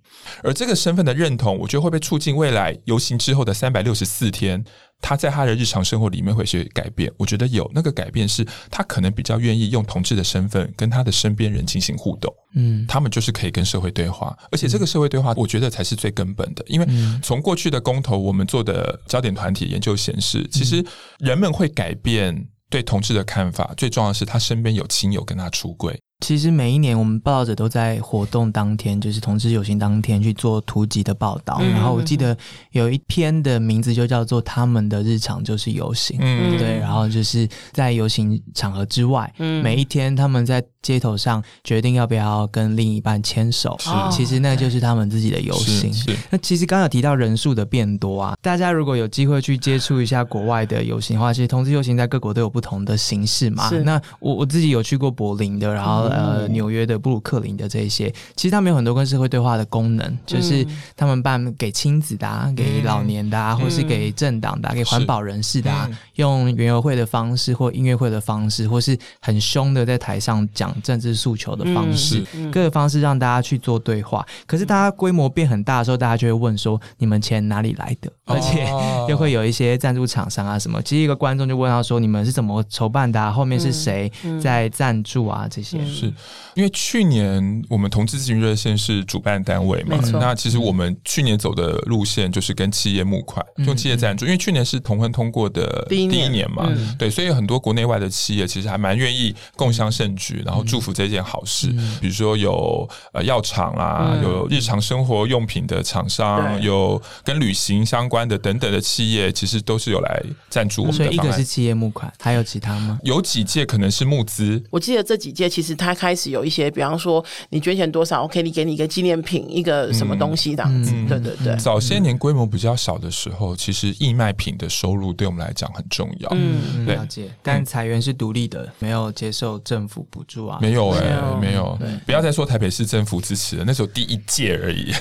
而这个身份的认同，我觉得会被促进未来游行之后的三百六十四天。他在他的日常生活里面会些改变，我觉得有那个改变是他可能比较愿意用同志的身份跟他的身边人进行互动，嗯，他们就是可以跟社会对话，而且这个社会对话，我觉得才是最根本的，因为从过去的公投，我们做的焦点团体研究显示，其实人们会改变对同志的看法，最重要的是他身边有亲友跟他出柜。其实每一年我们报道者都在活动当天，就是同志游行当天去做图集的报道。然后我记得有一篇的名字就叫做“他们的日常就是游行”，对。然后就是在游行场合之外，每一天他们在街头上决定要不要跟另一半牵手，其实那就是他们自己的游行。那其实刚有提到人数的变多啊，大家如果有机会去接触一下国外的游行的话，其实同志游行在各国都有不同的形式嘛。那我我自己有去过柏林的，然后。呃，纽约的布鲁克林的这些，其实他们有很多跟社会对话的功能，就是他们办给亲子的、啊，给老年的，啊，或是给政党的、给环保人士的，啊，用园游会的方式或音乐会的方式，或是很凶的在台上讲政治诉求的方式，各个方式让大家去做对话。可是大家规模变很大的时候，大家就会问说：你们钱哪里来的？而且 又会有一些赞助厂商啊什么。其实一个观众就问他说：你们是怎么筹办的？后面是谁在赞助啊？这些。是因为去年我们同志咨询热线是主办单位嘛？那其实我们去年走的路线就是跟企业募款，用企业赞助。因为去年是同婚通过的第一年嘛，对，所以很多国内外的企业其实还蛮愿意共襄盛举，然后祝福这件好事。比如说有呃药厂啦，有日常生活用品的厂商，有跟旅行相关的等等的企业，其实都是有来赞助我们。所以一个是企业募款，还有其他吗？有几届可能是募资。我记得这几届其实他。他开始有一些，比方说你捐钱多少，OK，你给你一个纪念品，一个什么东西这样子，对对对。早些年规模比较小的时候，其实义卖品的收入对我们来讲很重要。嗯，了解。但裁员是独立的，没有接受政府补助啊。没有哎，没有。不要再说台北市政府支持了，那时候第一届而已。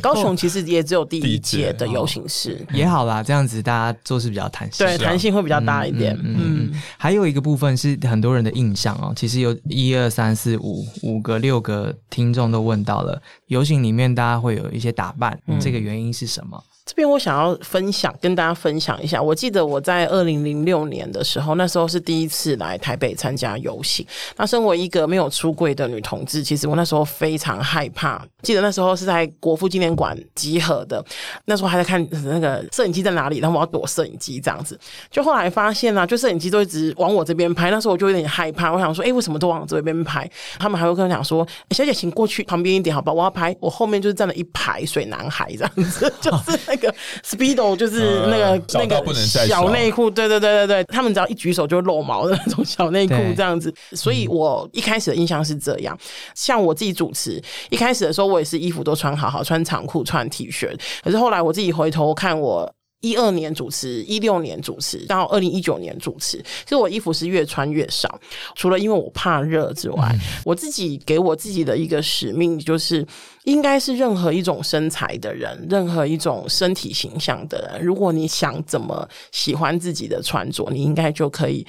高雄其实也只有第一届的游行式，也好啦，这样子大家做事比较弹性，对，弹性会比较大一点。嗯，还有一个部分是很多人的印象哦，其实有一二三。三四五五个六个听众都问到了，游行里面大家会有一些打扮，这个原因是什么？这边我想要分享，跟大家分享一下。我记得我在二零零六年的时候，那时候是第一次来台北参加游行。那身为一个没有出柜的女同志，其实我那时候非常害怕。记得那时候是在国父纪念馆集合的，那时候还在看那个摄影机在哪里，然后我要躲摄影机这样子。就后来发现呢，就摄影机都一直往我这边拍，那时候我就有点害怕。我想说，哎，为什么都往这边拍？他们还会跟我讲说，小姐，请过去旁边一点，好吧？我要拍，我后面就是站了一排水男孩这样子，就是那。个 speedo 就是那个那个小内裤，对对对对对，他们只要一举手就露毛的那种小内裤这样子，所以我一开始的印象是这样。像我自己主持一开始的时候，我也是衣服都穿好好，穿长裤穿 T 恤，可是后来我自己回头看我。一二年主持，一六年主持，到二零一九年主持，其实我衣服是越穿越少。除了因为我怕热之外，我自己给我自己的一个使命就是，应该是任何一种身材的人，任何一种身体形象的人，如果你想怎么喜欢自己的穿着，你应该就可以。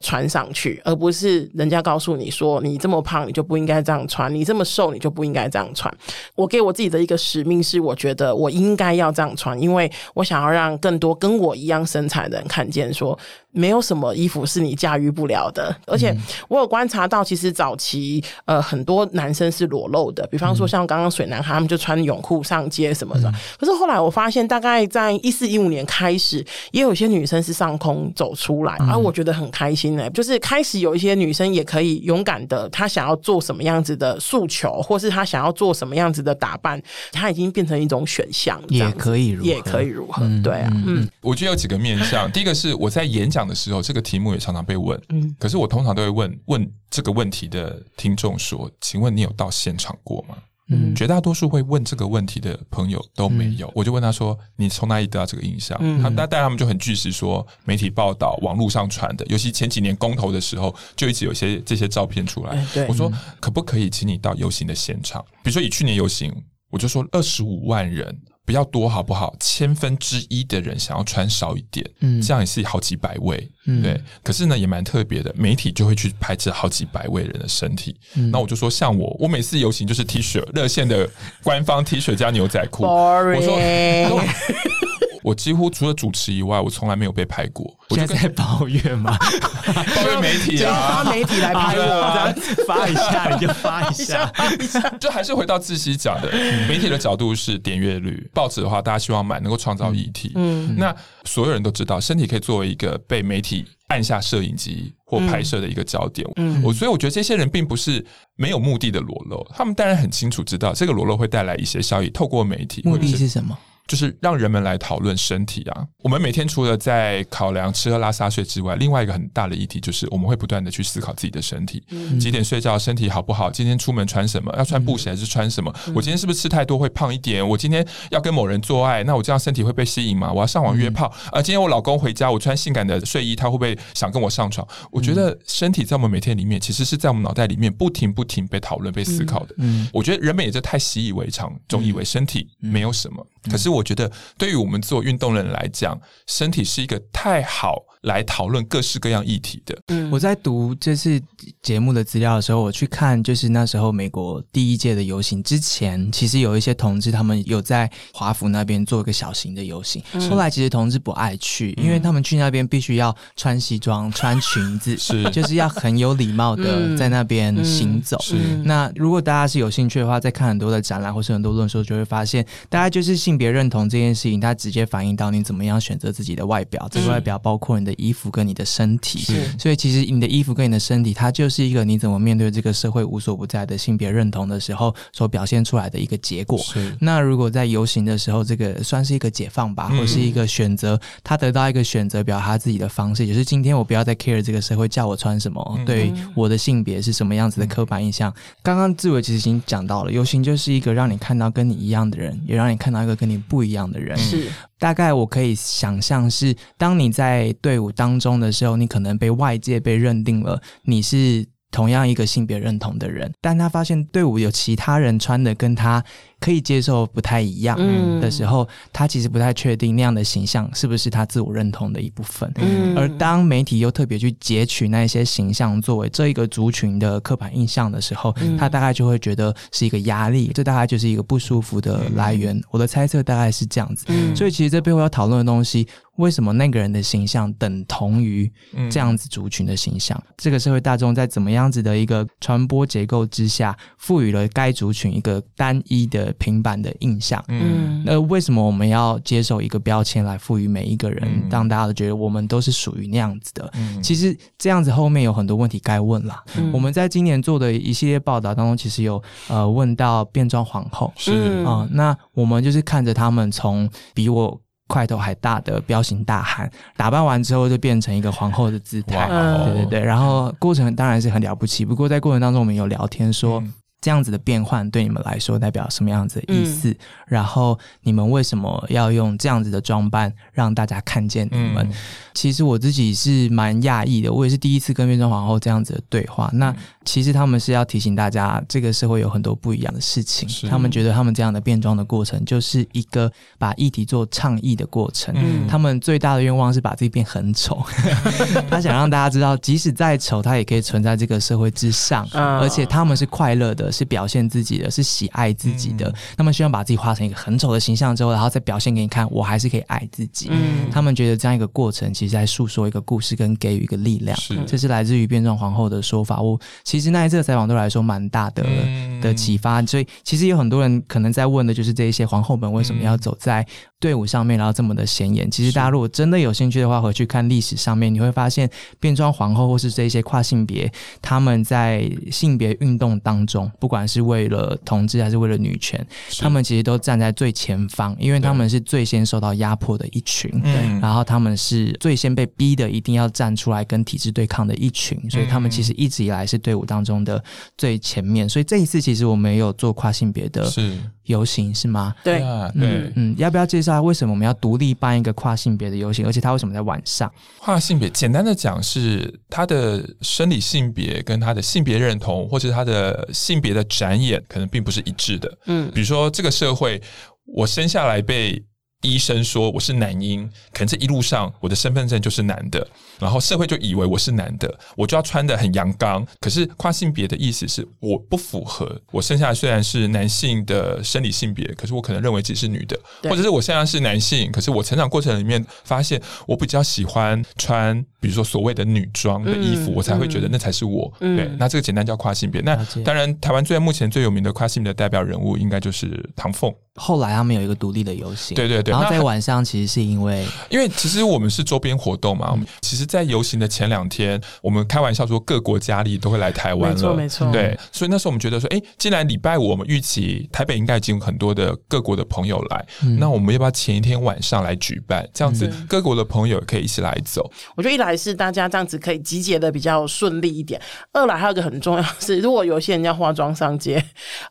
穿上去，而不是人家告诉你说你这么胖你就不应该这样穿，你这么瘦你就不应该这样穿。我给我自己的一个使命是，我觉得我应该要这样穿，因为我想要让更多跟我一样身材的人看见，说没有什么衣服是你驾驭不了的。而且我有观察到，其实早期呃很多男生是裸露的，比方说像刚刚水男孩他们就穿泳裤上街什么的。可是后来我发现，大概在一四一五年开始，也有一些女生是上空走出来，而我觉得很开心呢，就是开始有一些女生也可以勇敢的，她想要做什么样子的诉求，或是她想要做什么样子的打扮，她已经变成一种选项，也可以，也可以如何？对啊，嗯，我觉得有几个面向。第一个是我在演讲的时候，这个题目也常常被问，嗯，可是我通常都会问问这个问题的听众说：“请问你有到现场过吗？”嗯，绝大多数会问这个问题的朋友都没有。我就问他说：“你从哪里得到这个印象？”他那但他们就很据实说，媒体报道、网络上传的，尤其前几年公投的时候，就一直有些这些照片出来。我说：“可不可以请你到游行的现场？比如说以去年游行，我就说二十五万人。”不要多好不好？千分之一的人想要穿少一点，嗯，这样也是好几百位，嗯，对。可是呢，也蛮特别的，媒体就会去拍这好几百位人的身体。那我就说，像我，我每次游行就是 T 恤，热线的官方 T 恤加牛仔裤。我说。我几乎除了主持以外，我从来没有被拍过。我就在抱怨嘛，抱怨媒体啊，发媒体来拍我，发一下你就发一下，就还是回到自己讲的，媒体的角度是点阅率，报纸的话，大家希望买能够创造议题。嗯，那所有人都知道，身体可以作为一个被媒体按下摄影机或拍摄的一个焦点。嗯，我所以我觉得这些人并不是没有目的的裸露，他们当然很清楚知道这个裸露会带来一些效益，透过媒体，目的是什么？就是让人们来讨论身体啊！我们每天除了在考量吃喝拉撒睡之外，另外一个很大的议题就是我们会不断的去思考自己的身体，几点睡觉，身体好不好？今天出门穿什么？要穿布鞋还是穿什么？我今天是不是吃太多会胖一点？我今天要跟某人做爱，那我这样身体会被吸引吗？我要上网约炮啊！今天我老公回家，我穿性感的睡衣，他会不会想跟我上床？我觉得身体在我们每天里面，其实是在我们脑袋里面不停不停被讨论、被思考的。嗯，我觉得人们也是太习以为常，总以为身体没有什么。可是我觉得，对于我们做运动的人来讲，身体是一个太好来讨论各式各样议题的。嗯，我在读这次节目的资料的时候，我去看，就是那时候美国第一届的游行之前，其实有一些同志他们有在华府那边做一个小型的游行。后来其实同志不爱去，因为他们去那边必须要穿西装、穿裙子，是 就是要很有礼貌的在那边行走。是那如果大家是有兴趣的话，在看很多的展览或是很多论述，就会发现，大家就是性别认同这件事情，它直接反映到你怎么样选择自己的外表。这个外表包括你的衣服跟你的身体。所以其实你的衣服跟你的身体，它就是一个你怎么面对这个社会无所不在的性别认同的时候所表现出来的一个结果。那如果在游行的时候，这个算是一个解放吧，或是一个选择，他得到一个选择表达自己的方式，就是今天我不要再 care 这个社会叫我穿什么，对我的性别是什么样子的刻板印象。刚刚志伟其实已经讲到了，游行就是一个让你看到跟你一样的人，也让你看到一个跟你不一样的人。是，大概我可以想象是，当你在队伍当中的时候，你可能被外界被认定了你是同样一个性别认同的人，但他发现队伍有其他人穿的跟他。可以接受不太一样的时候，他其实不太确定那样的形象是不是他自我认同的一部分。而当媒体又特别去截取那一些形象作为这一个族群的刻板印象的时候，他大概就会觉得是一个压力，这大概就是一个不舒服的来源。我的猜测大概是这样子。所以其实这背后要讨论的东西，为什么那个人的形象等同于这样子族群的形象？这个社会大众在怎么样子的一个传播结构之下，赋予了该族群一个单一的。平板的印象，嗯，那为什么我们要接受一个标签来赋予每一个人，让大家都觉得我们都是属于那样子的？嗯其实这样子后面有很多问题该问了。我们在今年做的一系列报道当中，其实有呃问到变装皇后，是啊，那我们就是看着他们从比我块头还大的彪形大汉打扮完之后，就变成一个皇后的姿态，对对对，然后过程当然是很了不起。不过在过程当中，我们有聊天说。这样子的变换对你们来说代表什么样子的意思？然后你们为什么要用这样子的装扮让大家看见你们？其实我自己是蛮讶异的，我也是第一次跟变装皇后这样子的对话。那其实他们是要提醒大家，这个社会有很多不一样的事情。他们觉得他们这样的变装的过程，就是一个把议题做倡议的过程。嗯他们最大的愿望是把自己变很丑，他想让大家知道，即使再丑，他也可以存在这个社会之上，啊而且他们是快乐的，是表现自己的，是喜爱自己的。他们希望把自己画成一个很丑的形象之后，然后再表现给你看，我还是可以爱自己。嗯他们觉得这样一个过程，其实在诉说一个故事，跟给予一个力量。是这是来自于变装皇后的说法。我其实那一次的采访对我来说蛮大的、嗯的启发，所以其实有很多人可能在问的就是这一些皇后们为什么要走在队伍上面，然后这么的显眼。其实大家如果真的有兴趣的话，回去看历史上面，你会发现变装皇后或是这一些跨性别，他们在性别运动当中，不管是为了同志还是为了女权，他们其实都站在最前方，因为他们是最先受到压迫的一群。嗯然后他们是最先被逼的，一定要站出来跟体制对抗的一群，所以他们其实一直以来是队伍当中的最前面。所以这一次其实我们也有做跨性别的是游行，是吗？对啊嗯对嗯，要不要介绍下为什么我们要独立办一个跨性别的游行，而且它为什么在晚上？跨性别，简单的讲是他的生理性别跟他的性别认同，或是他的性别的展演，可能并不是一致的。嗯比如说这个社会，我生下来被医生说我是男婴，可能这一路上我的身份证就是男的，然后社会就以为我是男的，我就要穿的很阳刚。可是跨性别的意思是我不符合，我生下来虽然是男性的生理性别，可是我可能认为自己是女的，或者是我现在是男性，可是我成长过程里面发现我比较喜欢穿，比如说所谓的女装的衣服，嗯我才会觉得那才是我。嗯对，那这个简单叫跨性别。那当然，台湾最目前最有名的跨性别的代表人物，应该就是唐凤。后来他们有一个独立的游行，对对对然后在晚上其实是因为因为其实我们是周边活动嘛，我们其实，在游行的前两天，我们开玩笑说各国佳丽都会来台湾了，没错没错对，所以那时候我们觉得说，哎，既然礼拜五我们预期台北应该已经有很多的各国的朋友来，嗯那我们要不要前一天晚上来举办？这样子嗯各国的朋友也可以一起来走。我觉得一来是大家这样子可以集结的比较顺利一点，二来还有一个很重要的是，如果有些人要化妆上街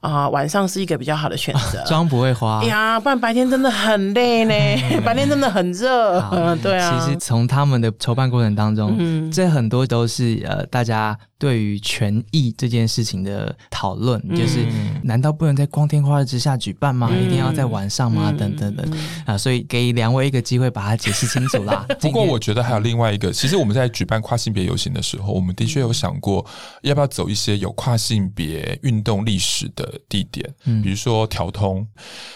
啊、晚上是一个比较好的选择。妆不会花哎。呀，不然白天真的很累呢，白天真的很热。嗯，对啊。其实从他们的筹办过程当中，嗯这很多都是呃大家对于权益这件事情的讨论，嗯。就是难道不能在光天化日之下举办吗？嗯。一定要在晚上吗？嗯。等等等啊，所以给两位一个机会把它解释清楚啦。不过我觉得还有另外一个，其实我们在举办跨性别游行的时候，我们的确有想过要不要走一些有跨性别运动历史的地点，嗯。比如说调通，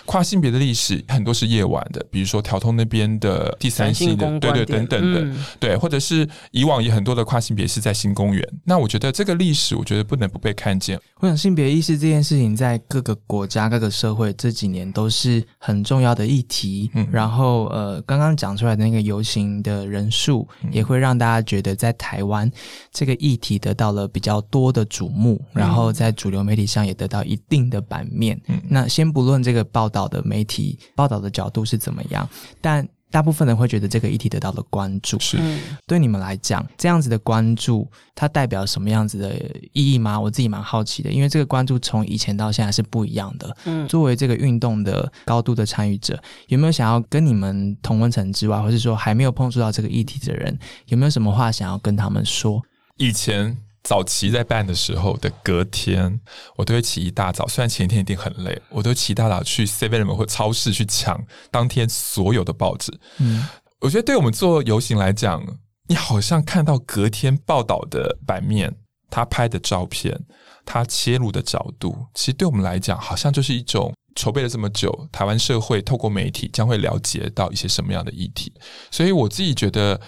跨性别的历史很多是夜晚的，比如说调通那边的第三性的，对对等等的，嗯。对，或者是以往也很多的跨性别是在新公园，那我觉得这个历史，我觉得不能不被看见。我想性别意识这件事情，在各个国家、各个社会这几年都是很重要的议题。嗯然后，呃，刚刚讲出来的那个游行的人数，嗯也会让大家觉得在台湾这个议题得到了比较多的瞩目，然后在主流媒体上也得到一定的版面。嗯那先不论这个报道的媒体报道的角度是怎么样，但大部分人会觉得这个议题得到了关注。是嗯对你们来讲，这样子的关注，它代表什么样子的意义吗？我自己蛮好奇的，因为这个关注从以前到现在是不一样的。嗯作为这个运动的高度的参与者，有没有想要跟你们同温层之外，或是说还没有碰触到这个议题的人，有没有什么话想要跟他们说？以前早期在办的时候的隔天，我都会起一大早，虽然前一天一定很累，我都起一大早去 Seven 或超市去抢当天所有的报纸。嗯，我觉得对我们做游行来讲，你好像看到隔天报道的版面，他拍的照片，他切入的角度，其实对我们来讲，好像就是一种筹备了这么久，台湾社会透过媒体将会了解到一些什么样的议题。所以我自己觉得，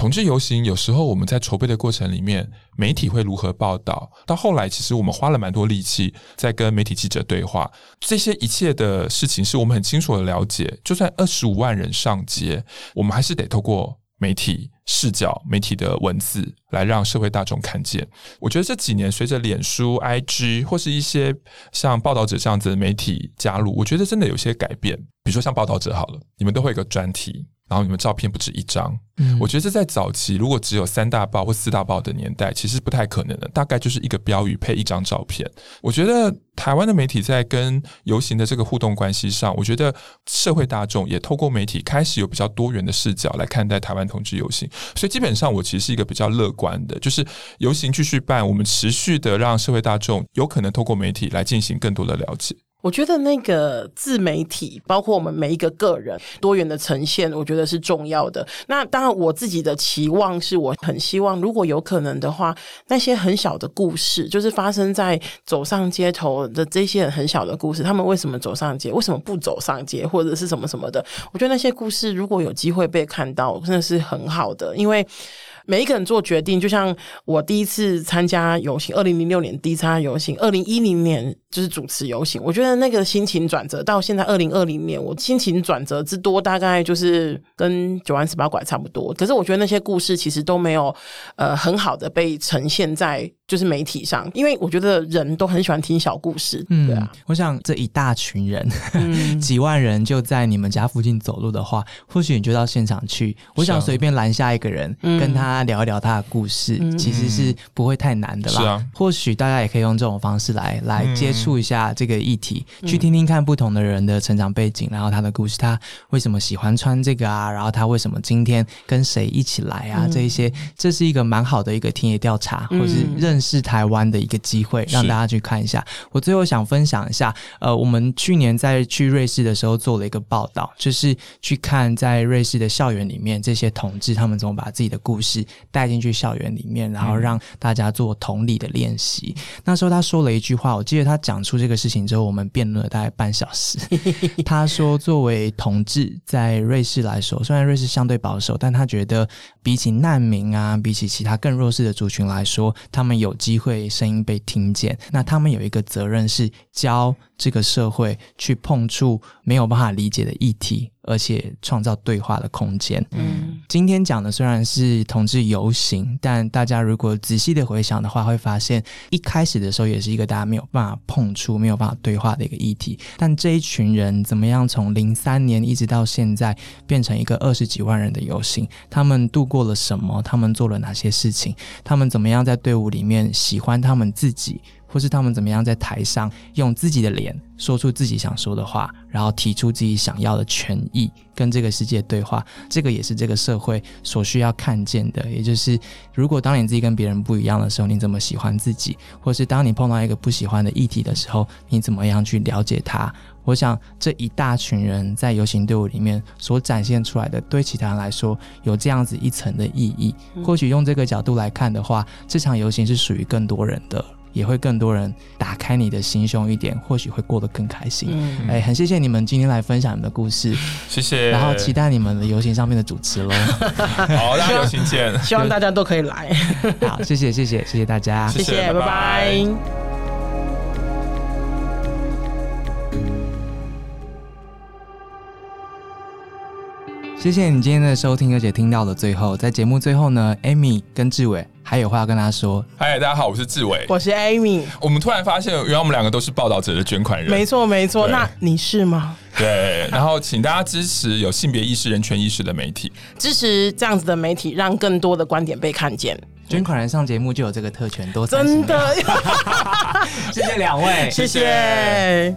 同志游行有时候我们在筹备的过程里面，媒体会如何报道，到后来其实我们花了蛮多力气在跟媒体记者对话，这些一切的事情是我们很清楚的了解。就算二十五万人上街，我们还是得透过媒体视角、媒体的文字来让社会大众看见。我觉得这几年随着脸书、IG 或是一些像报道者这样子的媒体加入，我觉得真的有些改变。比如说像报道者好了，你们都会有个专题。然后你们照片不止一张。嗯我觉得这在早期如果只有三大报或四大报的年代，其实不太可能的，大概就是一个标语配一张照片。我觉得台湾的媒体在跟游行的这个互动关系上，我觉得社会大众也透过媒体开始有比较多元的视角来看待台湾同志游行，所以基本上我其实是一个比较乐观的，就是游行继续办，我们持续的让社会大众有可能透过媒体来进行更多的了解。我觉得那个自媒体，包括我们每一个个人多元的呈现，我觉得是重要的。那当然，我自己的期望是我很希望，如果有可能的话，那些很小的故事，就是发生在走上街头的这些人很小的故事，他们为什么走上街，为什么不走上街，或者是什么什么的，我觉得那些故事如果有机会被看到，真的是很好的，因为。每一个人做决定，就像我第一次参加游行，二零零六年第一次参加游行，二零一零年就是主持游行。我觉得那个心情转折到现在二零二零年，我心情转折之多，大概就是跟九弯十八拐差不多。可是我觉得那些故事其实都没有呃很好的被呈现在就是媒体上，因为我觉得人都很喜欢听小故事，嗯，对啊。我想这一大群人，嗯 几万人就在你们家附近走路的话，或许你就到现场去。我想随便拦下一个人，嗯跟他聊一聊他的故事，嗯其实是不会太难的啦。是啊或许大家也可以用这种方式来来嗯接触一下这个议题，嗯去听听看不同的人的成长背景，然后他的故事，他为什么喜欢穿这个啊？然后他为什么今天跟谁一起来啊？嗯这一些，这是一个蛮好的一个田野调查，嗯或是认识台湾的一个机会，让大家去看一下。我最后想分享一下，呃，我们去年在去瑞士的时候做了一个报道，就是去看在瑞士的校园里面，这些同志他们怎么把自己的故事带进去校园里面，然后让大家做同理的练习。那时候他说了一句话，我记得他讲出这个事情之后，我们辩论了大概半小时。他说，作为同志在瑞士来说，虽然瑞士相对保守，但他觉得比起难民啊，比起其他更弱势的族群来说，他们有机会声音被听见。那他们有一个责任是教这个社会去碰触没有办法理解的议题，而且创造对话的空间。嗯今天讲的虽然是同志游行，但大家如果仔细的回想的话，会发现一开始的时候也是一个大家没有办法碰触、没有办法对话的一个议题。但这一群人怎么样从零三年一直到现在变成一个二十几万人的游行？他们度过了什么？他们做了哪些事情？他们怎么样在队伍里面喜欢他们自己？或是他们怎么样在台上用自己的脸说出自己想说的话，然后提出自己想要的权益，跟这个世界对话，这个也是这个社会所需要看见的。也就是，如果当你自己跟别人不一样的时候，你怎么喜欢自己？或是当你碰到一个不喜欢的议题的时候，你怎么样去了解它？我想这一大群人在游行队伍里面所展现出来的，对其他人来说有这样子一层的意义。或许用这个角度来看的话，这场游行是属于更多人的。也会更多人打开你的心胸一点，或许会过得更开心。嗯哎、很谢谢你们今天来分享你们的故事，谢谢。然后期待你们的游行上面的主持喽。好，大家游行见。希望大家都可以来，好，谢谢谢谢谢谢大家，谢谢，拜拜。谢谢你今天的收听，而且听到了最后，在节目最后呢，Amy 跟志伟还有话要跟他说。嗨，大家好，我是志伟。我是 Amy。我们突然发现，原来我们两个都是报道者的捐款人。没错没错，那你是吗？对，然后请大家支持有性别意识、人权意识的媒体。支持这样子的媒体，让更多的观点被看见。捐款人上节目就有这个特权，多30真的，谢谢两位，谢谢。